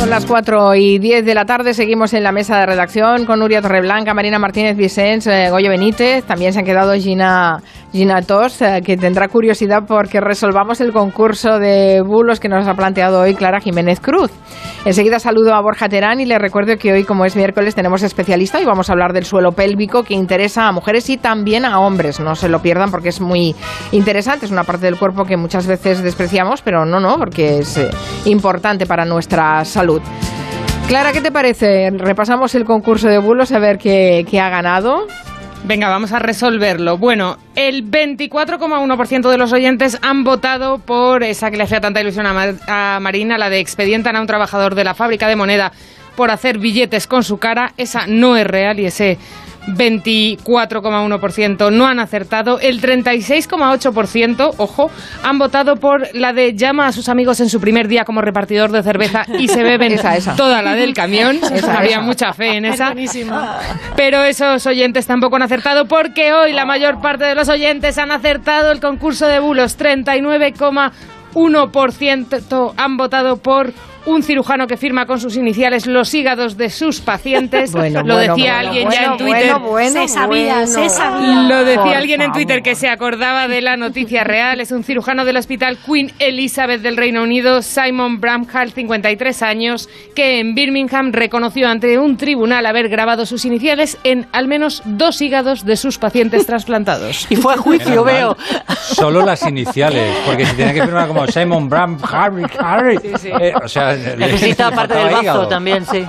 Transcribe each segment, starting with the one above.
Son las 4 y 10 de la tarde, seguimos en la mesa de redacción con Nuria Torreblanca, Marina Martínez Vicens, eh, Goyo Benítez, también se han quedado Gina, Gina Tos, eh, que tendrá curiosidad porque resolvamos el concurso de bulos que nos ha planteado hoy Clara Jiménez Cruz. Enseguida saludo a Borja Terán y le recuerdo que hoy, como es miércoles, tenemos especialista y vamos a hablar del suelo pélvico que interesa a mujeres y también a hombres. No se lo pierdan porque es muy interesante, es una parte del cuerpo que muchas veces despreciamos, pero no, no, porque es eh, importante para nuestra salud. Clara, ¿qué te parece? Repasamos el concurso de bulos a ver qué, ha ganado. Venga, vamos a resolverlo. Bueno, el 24,1% de los oyentes han votado por esa que le hacía tanta ilusión a, a Marina, la de expedientan a un trabajador de la fábrica de moneda por hacer billetes con su cara. Esa no es real y ese 24,1% no han acertado. El 36,8%, ojo, han votado por la de llama a sus amigos en su primer día como repartidor de cerveza y se beben Esa, esa. toda la del camión. Esa, Había esa. mucha fe en esa. Pero esos oyentes tampoco han acertado porque hoy la mayor parte de los oyentes han acertado el concurso de bulos. 39,1% han votado por un cirujano que firma con sus iniciales los hígados de sus pacientes. Bueno, Lo bueno, decía bueno, alguien ya bueno, en Twitter. bueno, bueno, Se sabía, bueno. se sabía. Lo decía Por alguien en Twitter que se acordaba de la noticia real. Es un cirujano del Hospital Queen Elizabeth del Reino Unido, Simon Bramhall, 53 años, que en Birmingham reconoció ante un tribunal haber grabado sus iniciales en al menos dos hígados de sus pacientes trasplantados. Y fue a juicio, veo. Solo las iniciales, porque si tenía que firmar como Simon Bram, Harry, Harry. eh, o sea, Necesita parte del bazo hígado. también, sí.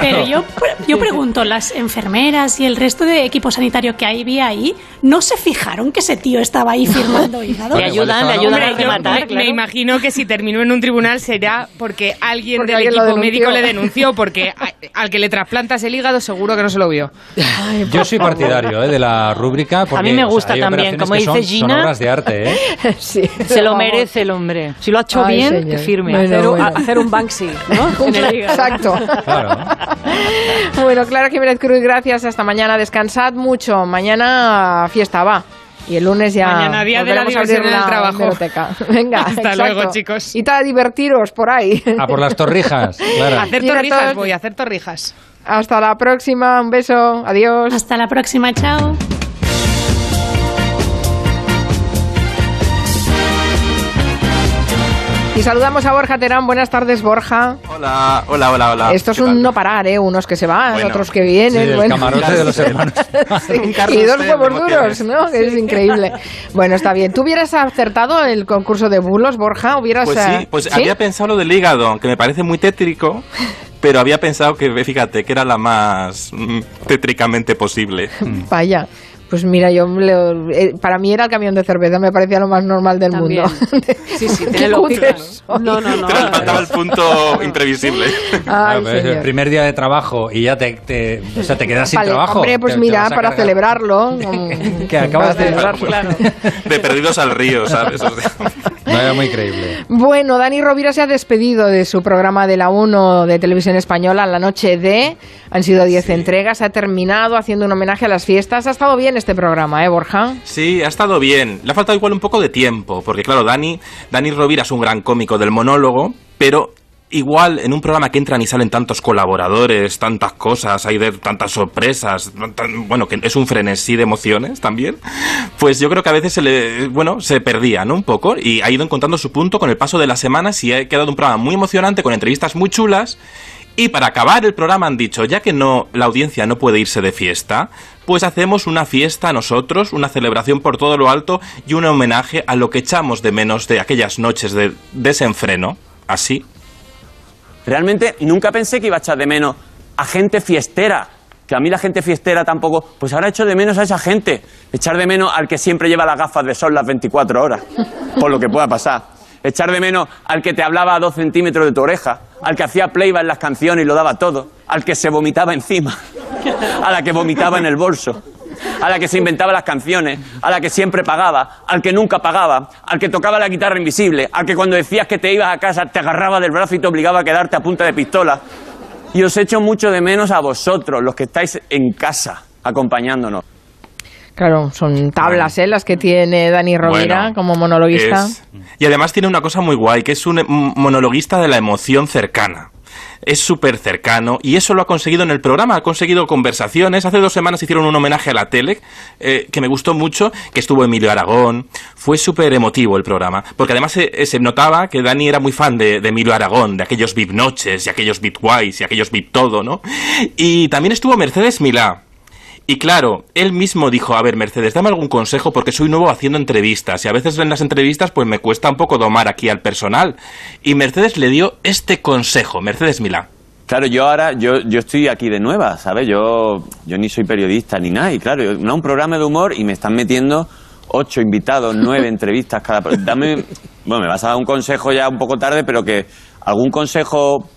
Pero yo, yo pregunto, las enfermeras y el resto de equipo sanitario que había ahí, ¿no se fijaron que ese tío estaba ahí firmando hígado? Le ayudan, le ayudan a rematar, me, claro. me imagino que si terminó en un tribunal será porque alguien Porque del alguien equipo médico le denunció, porque a- al que le trasplantas el hígado seguro que no se lo vio. Yo soy partidario eh, de la rúbrica. Porque, A mí me o sea, gusta también, como dice son, Gina. Son obras de arte, ¿eh? Sí, Se lo vamos. merece el hombre. Si lo ha hecho Ay, bien, señor. que firme. Bueno, hacer, bueno. hacer un Banksy, ¿no? El hígado. Exacto. Claro. Bueno, Clara Jiménez Cruz, gracias. Hasta mañana. Descansad mucho. Mañana fiesta va. Y el lunes ya. Mañana, día de la a diversión en el la trabajo. hemeroteca. Venga, Hasta exacto. luego, chicos. Y tal, divertiros por ahí. A por las torrijas, claro. Hacer torrijas, voy a hacer torrijas. Hasta la próxima. Un beso. Adiós. Hasta la próxima, chao. Y saludamos a Borja Terán. Buenas tardes, Borja. Hola, hola, hola, hola. Esto es ¿Qué un tal? no parar, ¿eh? Unos que se van, Bueno. otros que Sí, vienen. el bueno. camarote de los hermanos. Sí, y dos de huevos duros. ¿no? Que es increíble. Bueno, está bien. ¿Tú hubieras acertado el concurso de bulos, Borja? ¿Hubieras, Pues eh, sí, pues había pensado lo del hígado, aunque me parece muy tétrico, pero había pensado que, fíjate, que era la más mm, tétricamente posible. Vaya. Pues mira, yo le- eh, para mí era el camión de cerveza, me parecía lo más normal del También. mundo. Sí, sí, tiene lógica. No, no, no. Pero me faltaba el punto imprevisible. Ay, el primer día de trabajo y ya te, te- o sea, te quedas sin Vale, trabajo. hombre, pues Te- te mira, a para cargar. celebrarlo. Que acabas de- celebrarlo. Claro. De perdidos al río, ¿sabes? O sea, Muy creíble. Bueno, Dani Rovira se ha despedido de su programa de la 1 de Televisión Española, La Noche de. Han sido 10 entregas, ha terminado haciendo un homenaje a las fiestas. Ha estado bien este programa, ¿eh, Borja? Sí, ha estado bien. Le ha faltado igual un poco de tiempo, porque claro, Dani, Dani Rovira es un gran cómico del monólogo, pero igual en un programa que entran y salen tantos colaboradores, tantas cosas, hay tantas sorpresas, bueno, que es un frenesí de emociones también, pues yo creo que a veces se le, bueno, se perdía, ¿no? Un poco, y ha ido encontrando su punto con el paso de las semanas y ha quedado un programa muy emocionante, con entrevistas muy chulas, y para acabar el programa han dicho, ya que no la audiencia no puede irse de fiesta, pues hacemos una fiesta nosotros, una celebración por todo lo alto y un homenaje a lo que echamos de menos de aquellas noches de desenfreno, así. Realmente nunca pensé que iba a echar de menos a gente fiestera. Que a mí la gente fiestera tampoco. Pues ahora echo de menos a esa gente. Echar de menos al que siempre lleva las gafas de sol las 24 horas. Por lo que pueda pasar. Echar de menos al que te hablaba a dos centímetros de tu oreja. Al que hacía playback en las canciones y lo daba todo. Al que se vomitaba encima. A la que vomitaba en el bolso. A la que se inventaba las canciones. A la que siempre pagaba. Al que nunca pagaba. Al que tocaba la guitarra invisible. Al que cuando decías que te ibas a casa te agarraba del brazo y te obligaba a quedarte a punta de pistola. Y os echo mucho de menos a vosotros, los que estáis en casa, acompañándonos. Claro, son tablas, ¿eh? Las que tiene Dani Rovira Bueno, como monologuista. es- y además tiene una cosa muy guay, que es un monologuista de la emoción cercana. Es súper cercano y eso lo ha conseguido en el programa, ha conseguido conversaciones. Hace dos semanas hicieron un homenaje a la tele eh, que me gustó mucho, que estuvo Emilio Aragón. Fue súper emotivo el programa, porque además se, eh, se notaba que Dani era muy fan de, Emilio Aragón, de aquellos VIP noches y aquellos VIP guays y aquellos VIP todo, ¿no? Y también estuvo Mercedes Milá. Y claro, él mismo dijo, a ver, Mercedes, dame algún consejo porque soy nuevo haciendo entrevistas y a veces en las entrevistas pues me cuesta un poco domar aquí al personal. Y Mercedes le dio este consejo, Mercedes Milá. Claro, yo ahora, yo, yo estoy aquí de nueva, ¿sabes? Yo, yo ni soy periodista ni nada. Y claro, yo- no un programa de humor y me están metiendo ocho invitados, nueve entrevistas cada... Dame, bueno, me vas a dar un consejo ya un poco tarde, pero que algún consejo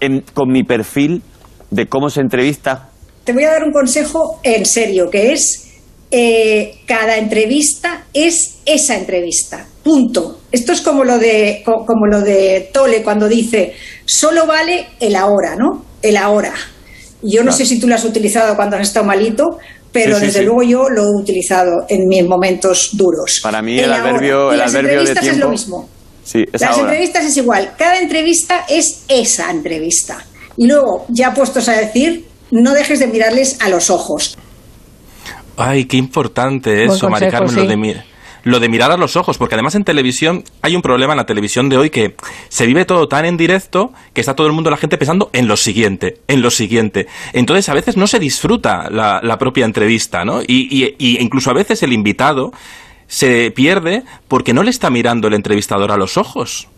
en- con mi perfil de cómo se entrevista. Te voy a dar un consejo en serio, que es eh, cada entrevista es esa entrevista. Punto. Esto es como lo de co- como lo de Tole cuando dice solo vale el ahora, ¿no? El ahora. Yo no sé si tú lo has utilizado cuando has estado malito, pero Sí, sí, desde sí. luego yo lo he utilizado en mis momentos duros. Para mí el ahora. adverbio, el las adverbio de entrevistas tiempo... es lo mismo. Sí, es Las ahora. entrevistas es igual. Cada entrevista es esa entrevista. Y luego, ya puestos a decir, no dejes de mirarles a los ojos. Ay, qué importante eso, Mari consejo, Carmen, lo, de mi- lo de mirar a los ojos, porque además en televisión hay un problema en la televisión de hoy que se vive todo tan en directo que está todo el mundo, la gente pensando en lo siguiente, en lo siguiente. Entonces a veces no se disfruta la, la propia entrevista, ¿no? Y, y- y incluso a veces el invitado se pierde porque no le está mirando el entrevistador a los ojos.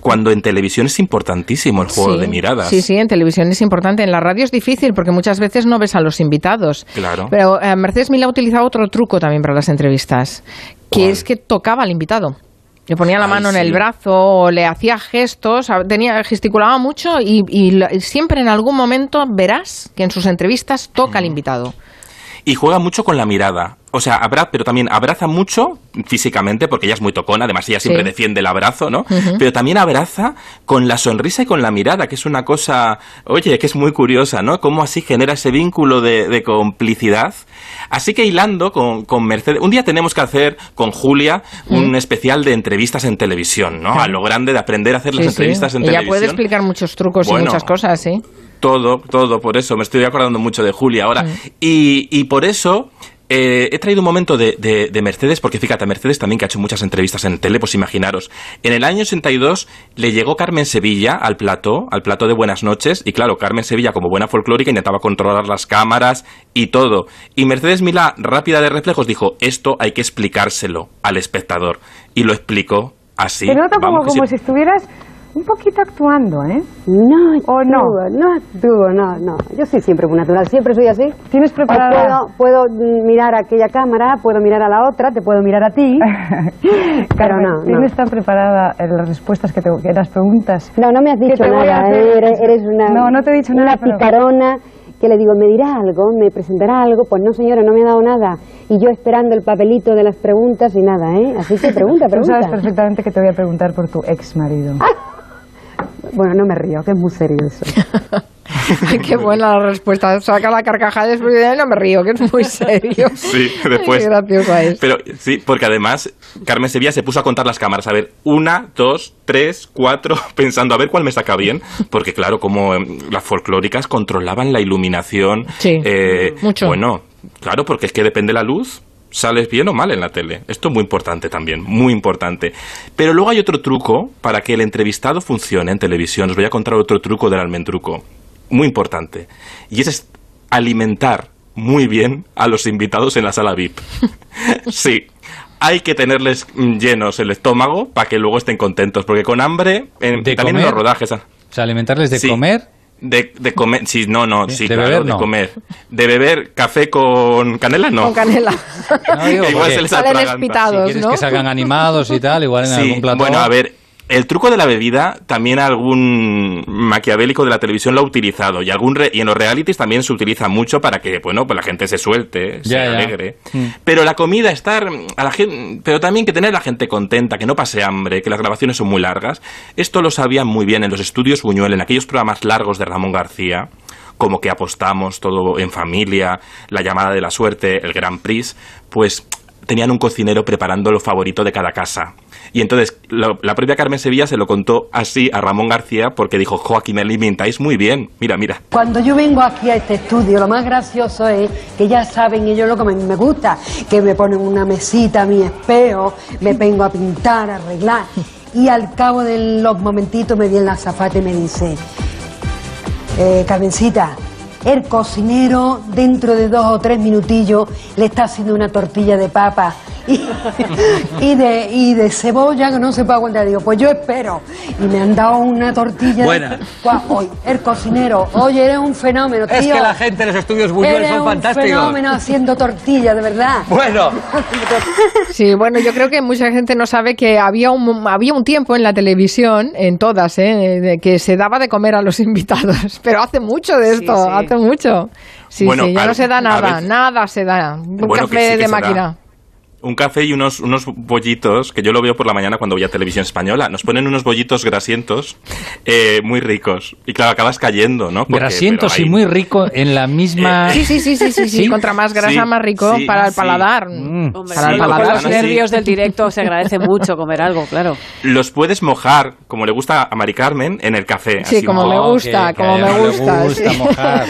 Cuando en televisión es importantísimo el juego Sí, de miradas. Sí, sí, en televisión es importante. En la radio es difícil porque muchas veces no ves a los invitados. Claro. Pero eh, Mercedes Milá ha utilizado otro truco también para las entrevistas, que ¿Cuál? es que tocaba al invitado. Le ponía la Ay, mano en sí. el brazo o le hacía gestos, tenía, gesticulaba mucho y, y siempre en algún momento verás que en sus entrevistas toca al invitado. Y juega mucho con la mirada. O sea, abra, pero también abraza mucho físicamente, porque ella es muy tocona, además ella siempre Sí. defiende el abrazo, ¿no? Pero también abraza con la sonrisa y con la mirada, que es una cosa, oye, que es muy curiosa, ¿no? Cómo así genera ese vínculo de, de complicidad. Así que hilando con, con Mercedes, un día tenemos que hacer con Julia un especial de entrevistas en televisión, ¿no? A lo grande de aprender a hacer las sí. entrevistas en Ella televisión. puede explicar muchos trucos y muchas cosas, sí. Todo, todo, por eso. Me estoy acordando mucho de Julia ahora. Y, y por eso eh, he traído un momento de, de- de Mercedes, porque fíjate, Mercedes también que ha hecho muchas entrevistas en tele, pues imaginaros. En el año 82 le llegó Carmen Sevilla al plató, al plató de Buenas noches, y claro, Carmen Sevilla, como buena folclórica, intentaba controlar las cámaras y todo. Y Mercedes Milá, rápida de reflejos, dijo, esto hay que explicárselo al espectador. Y lo explicó así. Te noto como, Vamos, que como si estuvieras un poquito actuando, ¿eh? No, ¿O no? actúo, no actúo, no, no. Yo soy siempre muy natural, siempre soy así. ¿Tienes preparada? Puedo, puedo mirar a aquella cámara, puedo mirar a la otra, te puedo mirar a ti. pero no, no. ¿Tienes tan preparada eh, las respuestas que te que las preguntas? No, no me has ¿Qué dicho nada? ¿eh? eres, eres una, No, no te he dicho una nada, pero- picarona que le digo, ¿me dirá algo? ¿Me presentará algo? Pues no, señora, no me ha dado nada. Y yo esperando el papelito de las preguntas y nada, ¿eh? Así que pregunta, Tú pregunta. sabes perfectamente que te voy a preguntar por tu ex marido. Bueno, no me río, que es muy serio eso. Qué buena la respuesta. Saca la carcajada después de no me río, que es muy serio. Sí, después. Qué graciosa es. Pero sí, porque además Carmen Sevilla se puso a contar las cámaras. A ver, una, dos, tres, cuatro, pensando a ver cuál me saca bien. Porque claro, como em, las folclóricas controlaban la iluminación. Sí, eh, mucho. Bueno, claro, porque es que depende la luz. Sales bien o mal en la tele. Esto es muy importante también, muy importante. Pero luego hay otro truco para que el entrevistado funcione en televisión. Os voy a contar otro truco del almendruco. Muy importante. Y es alimentar muy bien a los invitados en la sala VIP. sí. Hay que tenerles llenos el estómago para que luego estén contentos. Porque con hambre, en- ¿De también en los rodajes. ah, O sea, alimentarles de Sí. comer. De, de comer, sí, no, no, sí, de claro, beber, de no. comer. De beber café con canela, no. Con canela. No, digo, igual se les Salen atraganta. espitados, si quieres ¿no? que salgan animados y tal, igual en Sí, algún plato. bueno, a ver, el truco de la bebida también algún maquiavélico de la televisión lo ha utilizado y algún re- y en los realities también se utiliza mucho para que bueno pues la gente se suelte, se alegre. Mm. Pero la comida estar a la gente, pero también que tener a la gente contenta, que no pase hambre, que las grabaciones son muy largas. Esto lo sabían muy bien en los estudios Buñuel, en aquellos programas largos de Ramón García como que apostamos todo en familia, la llamada de la suerte, el Grand Prix, pues tenían un cocinero preparando lo favorito de cada casa. Y entonces la propia Carmen Sevilla se lo contó así a Ramón García porque dijo, jo, aquí me alimentáis muy bien. Mira, mira. Cuando yo vengo aquí a este estudio, lo más gracioso es que ya saben ellos lo que me, me gusta, que me ponen una mesita, mi espejo, me vengo a pintar, a arreglar. Y al cabo de los momentitos me viene la azafata y me dice, eh, Carmencita, el cocinero dentro de dos o tres minutillos le está haciendo una tortilla de papa y, y de, y de cebolla que no se puede aguantar. Digo, pues yo espero. Y me han dado una tortilla. Buena. Hoy, el cocinero, oye, eres un fenómeno, tío. Es que la gente en los estudios Buñuel Eres son un fantásticos. fenómeno haciendo tortilla, de verdad. Bueno. Sí, bueno, yo creo que mucha gente no sabe que había un, había un tiempo en la televisión, en todas, ¿eh? de que se daba de comer a los invitados. Pero hace mucho de esto, sí. hace mucho. Sí, Bueno, sí, ya a- no se da nada, veces- nada se da. Un Bueno, que café sí que de se da. Un café y unos, unos bollitos, que yo lo veo por la mañana cuando voy a televisión española. Nos ponen unos bollitos grasientos eh, muy ricos. Y claro, acabas cayendo, ¿no? Porque- Grasientos y muy rico en la misma... Sí, sí, sí, sí, sí, sí. Contra más grasa, Sí, más rico sí, para el sí. paladar. Hombre, para el paladar. los sí. nervios del directo se agradece mucho comer algo, claro. Los puedes mojar, como le gusta a Mari Carmen, en el café. Sí, así como me gusta, como ella me no le gusta. gusta sí. mojar.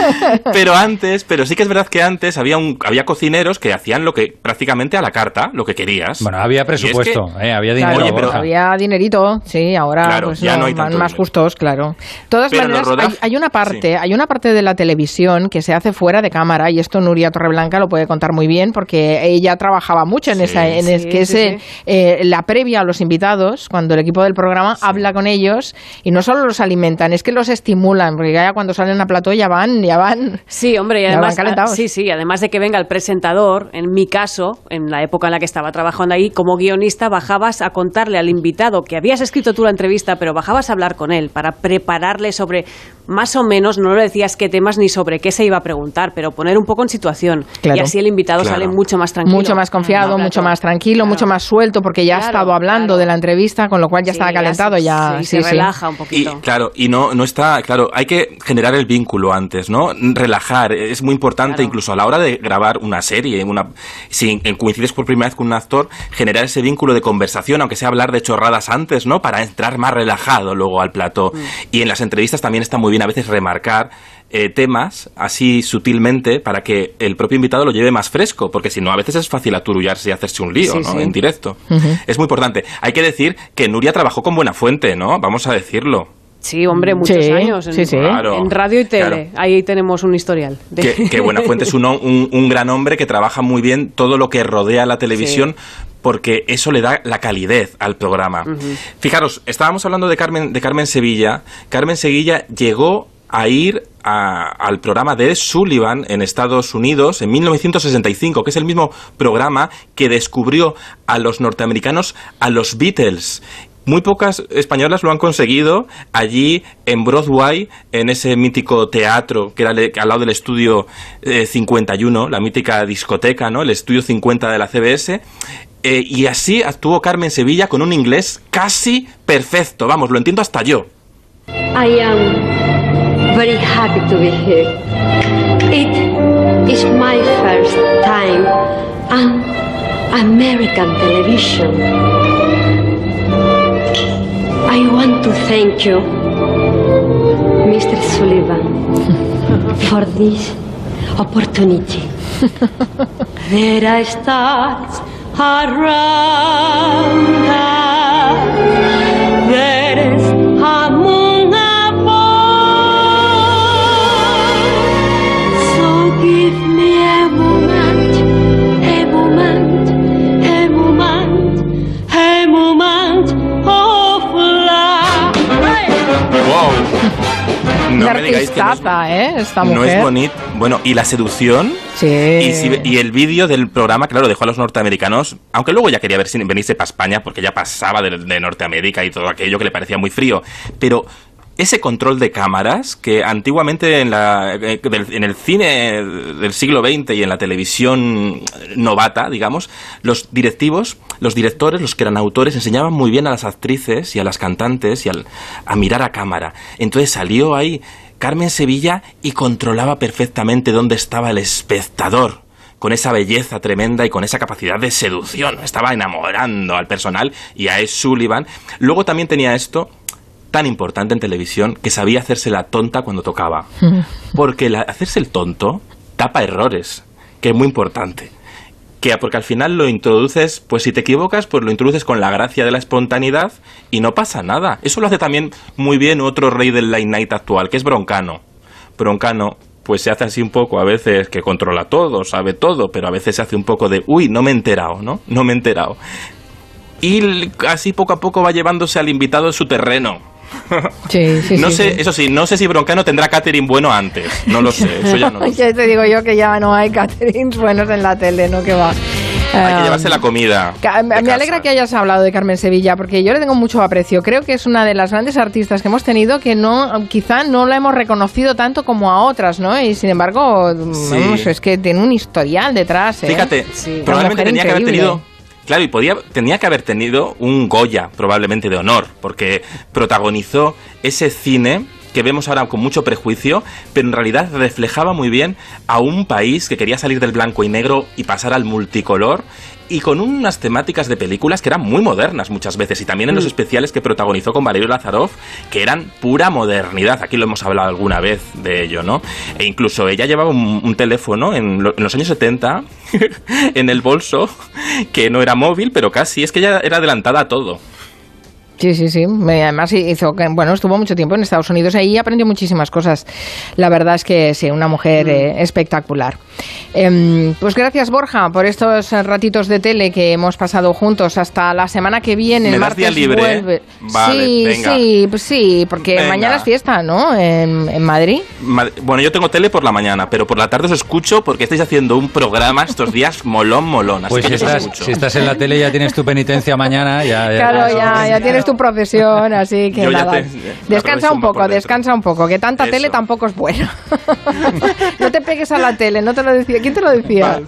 Pero antes, pero sí que es verdad que antes había un había cocineros que hacían lo que prácticamente a la carta, lo que querías. Bueno, había Y es que- presupuesto, eh, había dinero. Claro, Oye, pero- había dinerito, sí, ahora Claro, pues ya no hay van tanto más dinero. justos, claro. De todas Pero maneras, hay, hay una parte, hay una parte de la televisión que se hace fuera de cámara y esto Nuria Torreblanca lo puede contar muy bien porque ella trabajaba mucho en Sí. esa, en es- Sí, que es sí, el- eh, la previa a los invitados, cuando el equipo del programa habla con ellos y no solo los alimentan, es que los estimulan, porque ya cuando salen a plató ya van, ya van. Sí, hombre, y Ya además, van calentados. sí, sí, además de que venga el presentador, en mi caso, en la época en la que estaba trabajando ahí, como guionista bajabas a contarle al invitado que habías escrito tú la entrevista, pero bajabas a hablar con él para prepararle sobre, más o menos, no le decías qué temas ni sobre qué se iba a preguntar, pero poner un poco en situación. Claro. Y así el invitado Claro. sale mucho más tranquilo. Mucho más confiado, Habla mucho más tranquilo, Claro. mucho más suelto, porque ya ha estado hablando claro. de la entrevista, con lo cual ya Sí, estaba calentado, ya sí, sí, se sí. relaja un Y poquito. claro, y no, no está, claro, hay que generar el vínculo antes, ¿no? Relajar, es muy importante Claro. incluso a la hora de grabar una serie, una, si coincides por primera vez con un actor, generar ese vínculo de conversación, aunque sea hablar de chorradas antes, ¿no? Para entrar más relajado luego al plató. Mm. Y en las entrevistas también está muy bien a veces remarcar eh, temas así sutilmente para que el propio invitado lo lleve más fresco, porque si no a veces es fácil aturullarse y hacerse un lío, Sí, ¿no? sí. En directo. Es muy importante. Hay que decir que Nuria trabajó con buena fuente, ¿no? Vamos a decirlo. Sí, hombre, muchos Sí, años. En, sí, sí. Claro, en radio y tele. claro. Ahí tenemos un historial. de- Que, que Buenafuente es un, un, un gran hombre que trabaja muy bien todo lo que rodea la televisión. Porque eso le da la calidez al programa. Fijaros, estábamos hablando de Carmen, de Carmen Sevilla. Carmen Sevilla llegó a ir a- al programa de Ed Sullivan en Estados Unidos en 1965, que es el mismo programa que descubrió a los norteamericanos a los Beatles. Muy pocas españolas lo han conseguido allí en Broadway, en ese mítico teatro que era al lado del estudio eh, 51, la mítica discoteca, ¿no? El estudio 50 de la CBS. Eh, y así actuó Carmen Sevilla con un inglés casi perfecto. Vamos, lo entiendo hasta yo. I am very happy to be here. It is my first time on American television. To thank you, Mr. Sullivan, for this opportunity. there are stars around us. There is No me digáis que no es, ¿eh? Esta no mujer. es bonito. Bueno, y la seducción. Sí. Y, si- y el vídeo del programa, claro, dejó a los norteamericanos, aunque luego ya quería ver si venirse para España, porque ya pasaba de, de Norteamérica y todo aquello que le parecía muy frío. Pero ese control de cámaras, que antiguamente en, la, eh, en el cine del siglo XX y en la televisión novata, digamos, los directivos, los directores, los que eran autores, enseñaban muy bien a las actrices y a las cantantes y al- a mirar a cámara. Entonces salió ahí Carmen Sevilla y controlaba perfectamente dónde estaba el espectador con esa belleza tremenda y con esa capacidad de seducción. Estaba enamorando al personal y a Sullivan. Luego también tenía esto tan importante en televisión que sabía hacerse la tonta cuando tocaba. Porque la- hacerse el tonto tapa errores, que es muy importante. Que porque al final lo introduces, pues si te equivocas, pues lo introduces con la gracia de la espontaneidad y no pasa nada. Eso lo hace también muy bien otro rey del late night actual, que es Broncano. Broncano, pues se hace así un poco a veces que controla todo, sabe todo, pero a veces se hace un poco de, uy, no me he enterado, ¿no? No me he enterado. Y así poco a poco va llevándose al invitado en su terreno. Sí, sí, no sí, sé, sí. eso sí, no sé si Broncano tendrá catering bueno antes. No lo sé, eso ya no lo sé. Ya te digo yo que ya no hay caterings buenos en la tele, ¿no? Que va. Hay que Ah, llevarse la comida. Ca- Me casa. alegra que hayas hablado de Carmen Sevilla, porque yo le tengo mucho aprecio. Creo que es una de las grandes artistas que hemos tenido que no, quizá no la hemos reconocido tanto como a otras, ¿no? Y sin embargo, vamos, es que tiene un historial detrás. ¿eh? Fíjate, Una probablemente tenía que haber tenido. Claro, y podía, tenía que haber tenido un Goya, probablemente de honor, porque protagonizó ese cine que vemos ahora con mucho prejuicio, pero en realidad reflejaba muy bien a un país que quería salir del blanco y negro y pasar al multicolor y con unas temáticas de películas que eran muy modernas muchas veces y también en los especiales que protagonizó con Valerio Lazarov que eran pura modernidad. Aquí lo hemos hablado alguna vez de ello no e incluso ella llevaba un, un teléfono en, lo- en los años 70 en el bolso que no era móvil pero casi es que ella era adelantada a todo Sí, sí, sí. Además hizo que, bueno, estuvo mucho tiempo en Estados Unidos ahí aprendió muchísimas cosas. La verdad es que sí, una Mm. mujer eh, espectacular. Em, pues gracias Borja por estos ratitos de tele que hemos pasado juntos. Hasta la semana que viene, ¿Me el martes día libre? vuelve. Vale, sí, venga. sí, pues sí, porque Venga. mañana es fiesta, ¿no? En, en Madrid. Ma- Bueno, yo tengo tele por la mañana, pero por la tarde os escucho porque estáis haciendo un programa estos días molón, molón. Así Pues que estás, si estás en la tele ya tienes tu penitencia mañana. Ya, ya- Claro, ya, ya tienes tu profesión, así que nada. te- descansa un poco, descansa un poco, que tanta tele tampoco es buena. no te pegues a la tele, no te lo decía. ¿Quién te lo decía?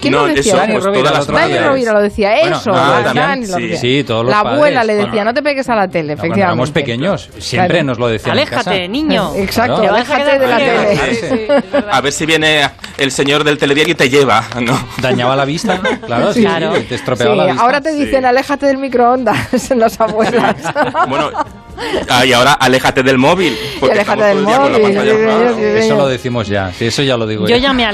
¿Quién No, lo decía? eso, pues, todas las. Rovira lo decía, Bueno, eso. no, ah, también, Dani lo sí. decía. Sí, todos los La abuela padres. le decía, Bueno. no te pegues a la tele, Cuando efectivamente. éramos pequeños, siempre Claro. nos lo decían en Aléjate, casa. niño. Exacto, Claro. aléjate de la tele. A ver si viene el señor del telediario y te lleva, ¿no? Dañaba la vista, claro, sí, Claro. sí, te estropeaba Sí, la vista. ahora te dicen, aléjate del microondas, las abuelas. Bueno, ah, y ahora aléjate del móvil. Porque aléjate del móvil, sí, sí, sí, Eso lo decimos ya, sí, eso ya lo digo Yo ya me